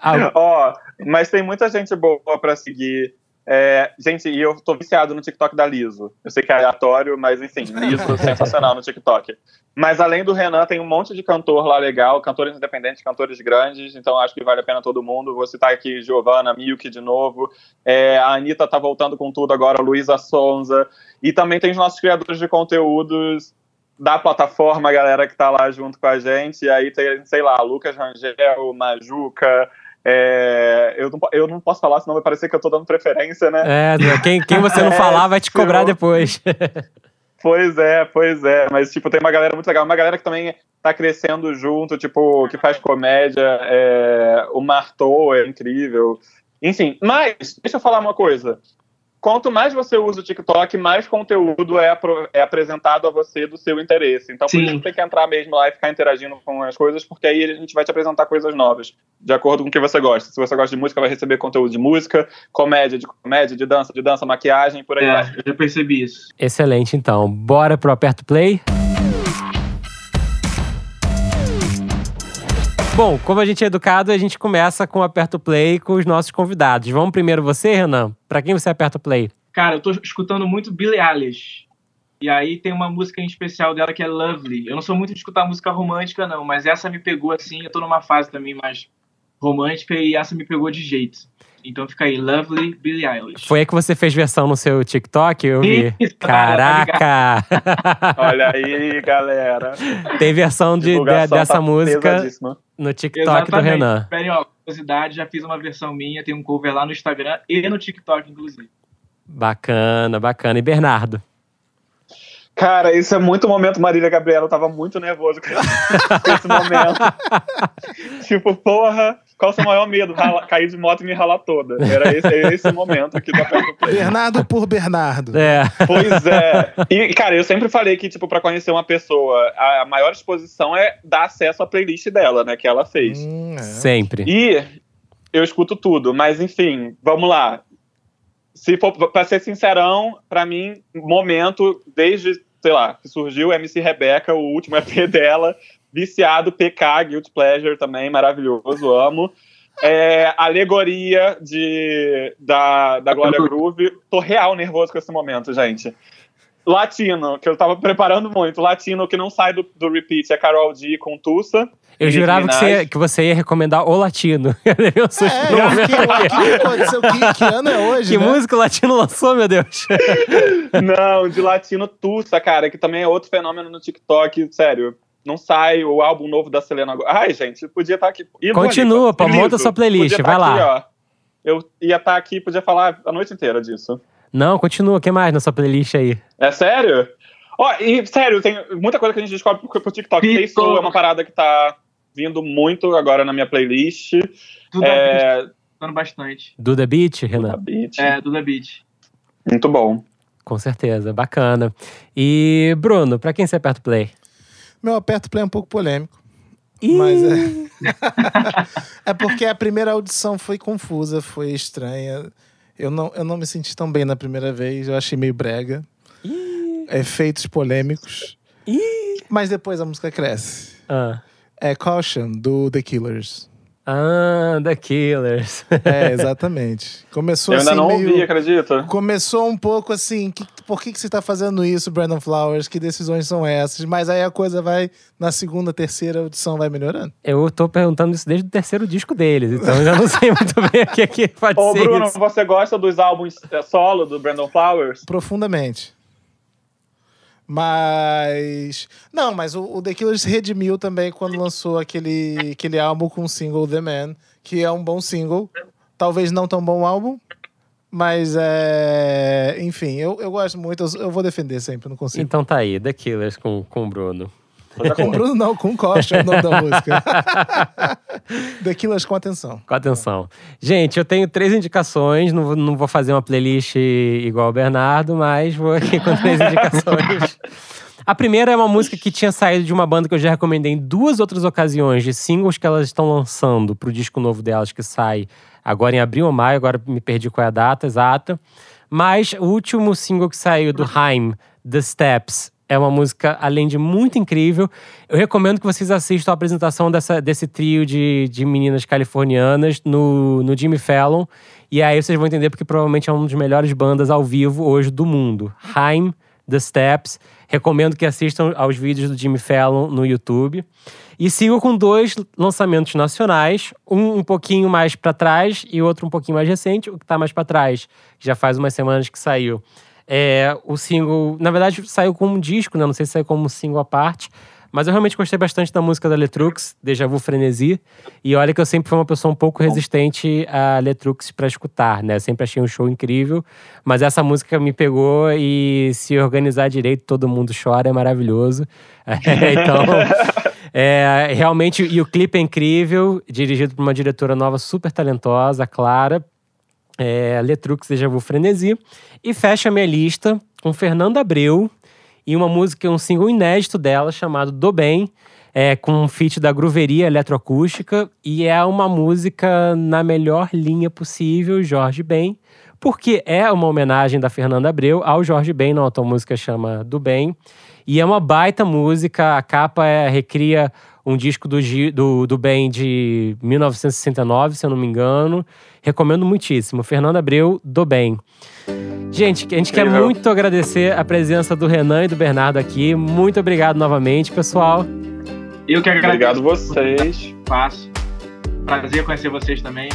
Ah, Ó, mas tem muita gente boa pra seguir. É, gente, e eu tô viciado no TikTok da Liso. Eu sei que é aleatório, mas enfim, [laughs] Liso sensacional no TikTok. Mas além do Renan, tem um monte de cantor lá legal, cantores independentes, cantores grandes, então acho que vale a pena todo mundo. Vou citar aqui Giovanna, Milk de novo. É, a Anitta tá voltando com tudo agora, Luísa Sonza. E também tem os nossos criadores de conteúdos da plataforma, a galera que tá lá junto com a gente. E aí tem, sei lá, Lucas Rangel, Majuca. É, eu, não, eu não posso falar, senão vai parecer que eu tô dando preferência, né? É, quem, quem você não [laughs] É, falar vai te cobrar eu- depois. [laughs] Pois é, pois é. Mas, tipo, tem uma galera muito legal. Uma galera que também tá crescendo junto, tipo, que faz comédia. É... O Martou é incrível. Enfim, mas, deixa eu falar uma coisa. Quanto mais você usa o TikTok, mais conteúdo é, é apresentado a você do seu interesse. Então, por isso que tem que entrar mesmo lá e ficar interagindo com as coisas, porque aí a gente vai te apresentar coisas novas, de acordo com o que você gosta. Se você gosta de música, vai receber conteúdo de música, comédia de comédia, de dança, de dança, maquiagem, por aí vai. É, eu já percebi isso. Excelente, então. Bora pro Aperto Play? Bom, como a gente é educado, a gente começa com o Aperto Play com os nossos convidados. Vamos primeiro você, Renan? Pra quem você aperta o play? Cara, eu tô escutando muito Billie Eilish. E aí tem uma música em especial dela que é Lovely. Eu não sou muito de escutar música romântica, não, mas essa me pegou assim. Eu tô numa fase também mais romântica e essa me pegou de jeito. Então fica aí, Lovely, Billie Eilish. Foi aí que você fez versão no seu TikTok? Eu vi. Isso, cara, tá Caraca! [laughs] Olha aí, galera. Tem versão de, de- Divulgação dessa tá música no TikTok do Renan. Esperem, ó, curiosidade, já fiz uma versão minha, tem um cover lá no Instagram e no TikTok, inclusive. Bacana, bacana. E Bernardo? Cara, isso é muito momento Marília Gabriela. Eu tava muito nervoso com [laughs] esse momento. [laughs] tipo, porra, qual o seu maior medo? Rala- cair de moto e me ralar toda. Era esse, é esse momento aqui do Aperto Play. Bernardo por Bernardo. É. Pois é. E, cara, eu sempre falei que, tipo, pra conhecer uma pessoa, a a maior exposição é dar acesso à playlist dela, né? Que ela fez. Hum, é. Sempre. E eu escuto tudo, mas enfim, vamos lá. Se for pra ser sincerão, pra mim, momento, desde, sei lá, que surgiu MC Rebeca, o último EP dela, viciado, PK, Guilty Pleasure também, maravilhoso, amo. É, alegoria de, da, da Glória Groove. Tô real nervoso com esse momento, gente. Latino, que eu tava preparando muito. Latino que não sai do, do repeat é Carol D com Tussa. Eu jurava que você, que você ia recomendar o latino. [laughs] Eu susto É, que, o que aconteceu? Que, que ano é hoje, Que né? música o latino lançou, meu Deus? [laughs] Não, de latino Tussa, cara, que também é outro fenômeno no TikTok, sério. Não sai o álbum novo da Selena agora. Ai, gente, podia estar aqui. Ih, Continua, pô, monta sua playlist, Podia vai tá lá. aqui, ó. Eu ia estar aqui, podia falar a noite inteira disso. Não, continua. O que mais na sua playlist aí? É sério? Ó, e sério, tem muita coisa que a gente descobre pro, pro TikTok. Tô. é uma parada que tá vindo muito agora na minha playlist. Tudo é... Escutando bastante. Do The Beat, Renan? beat. É, do The Beat. Muito bom. Com certeza, bacana. E, Bruno, pra quem você aperta o play? Meu aperto play é um pouco polêmico. Ih, Mas é. [laughs] é porque a primeira audição foi confusa, foi estranha. Eu não, eu não me senti tão bem na primeira vez, eu achei meio brega. Efeitos polêmicos. Mas depois a música cresce. Ah, É Caution, do The Killers. Ah The Killers. [laughs] É, exatamente. Começou Eu ainda assim não meio... ouvi, acredita? Começou um pouco assim, que- por que, que você tá fazendo isso, Brandon Flowers? Que decisões são essas? Mas aí a coisa vai, na segunda, terceira audição, vai melhorando. Eu tô perguntando isso desde o terceiro disco deles, então eu já não sei [laughs] muito bem o que, que pode Ô, ser Bruno, isso. você gosta dos álbuns é, solo do Brandon Flowers? Profundamente. Mas. Não, mas o, o The Killers se redimiu também quando lançou aquele, aquele álbum com o single The Man, que é um bom single. Talvez não tão bom álbum, mas é. Enfim, eu, eu gosto muito, eu, eu vou defender sempre, não consigo. Então tá aí, The Killers com, com o Bruno. Com Bruno, não, com o Costa é o nome da [laughs] música. The Killers com atenção. Com atenção. Gente, eu tenho três indicações. Não, vou- não vou fazer uma playlist igual o Bernardo, mas vou aqui com três [laughs] indicações. A primeira é uma música que tinha saído de uma banda que eu já recomendei em duas outras ocasiões, de singles que elas estão lançando pro disco novo delas, que sai agora em abril ou maio, agora me perdi qual é a data exata. Mas o último single que saiu do Haim, The Steps, é uma música, além de muito incrível. Eu recomendo que vocês assistam a apresentação dessa, desse trio de, de meninas californianas no, no Jimmy Fallon. E aí vocês vão entender porque provavelmente é uma das melhores bandas ao vivo hoje do mundo. Haim, The Steps. Recomendo que assistam aos vídeos do Jimmy Fallon no YouTube. E sigo com dois lançamentos nacionais, um um pouquinho mais pra trás e outro um pouquinho mais recente. O que tá mais pra trás, que já faz umas semanas que saiu, É, o single, na verdade, saiu como um disco, né? Não sei se saiu como um single à parte. Mas eu realmente gostei bastante da música da Letrux, Deja Vu Frenesi. E olha que eu sempre fui uma pessoa um pouco resistente a Letrux para escutar, né? Eu sempre achei um show incrível. Mas essa música me pegou e se organizar direito, todo mundo chora, é maravilhoso. É, [laughs] então, [laughs] é, realmente, e o clipe é incrível, dirigido por uma diretora nova super talentosa, Clara. É, Letrux, Deja Vu Frenesi. E fecha minha lista com Fernanda Abreu e uma música, um single inédito dela chamado Do Bem, é, com um feat da Grooveria Eletroacústica. E é uma música na melhor linha possível, Jorge Ben, porque é uma homenagem da Fernanda Abreu ao Jorge Ben, não, a música chama Do Bem. E é uma baita música, a capa é, recria um disco do, do, do Ben de 1969, se eu não me engano. Recomendo muitíssimo. Fernanda Abreu, do Bem. Gente, a gente quer muito agradecer a presença do Renan e do Bernardo aqui. Muito obrigado novamente, pessoal. Eu que agradeço. Obrigado vocês. Fácil. Prazer conhecer vocês também.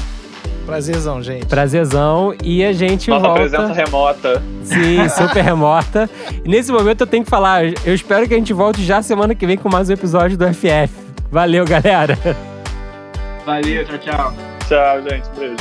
Prazerzão, gente. Prazerzão. E a gente Nossa volta... presença remota. Sim, [laughs] super remota. E nesse momento eu tenho que falar, eu espero que a gente volte já semana que vem com mais um episódio do FF. Valeu, galera. Valeu, tchau, tchau. Tchau, gente. Beijo.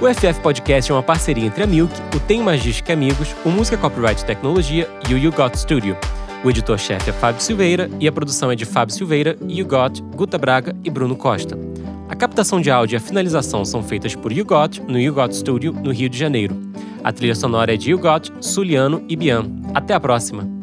O FF Podcast é uma parceria entre a Milk, o Tem Magística Amigos, o Música Copyright Tecnologia e o You Got Studio. O editor-chefe é Fábio Silveira e a produção é de Fábio Silveira, You Got, Guta Braga e Bruno Costa. A captação de áudio e a finalização são feitas por You Got no You Got Studio, no Rio de Janeiro. A trilha sonora é de You Got, Suliano e Bian. Até a próxima!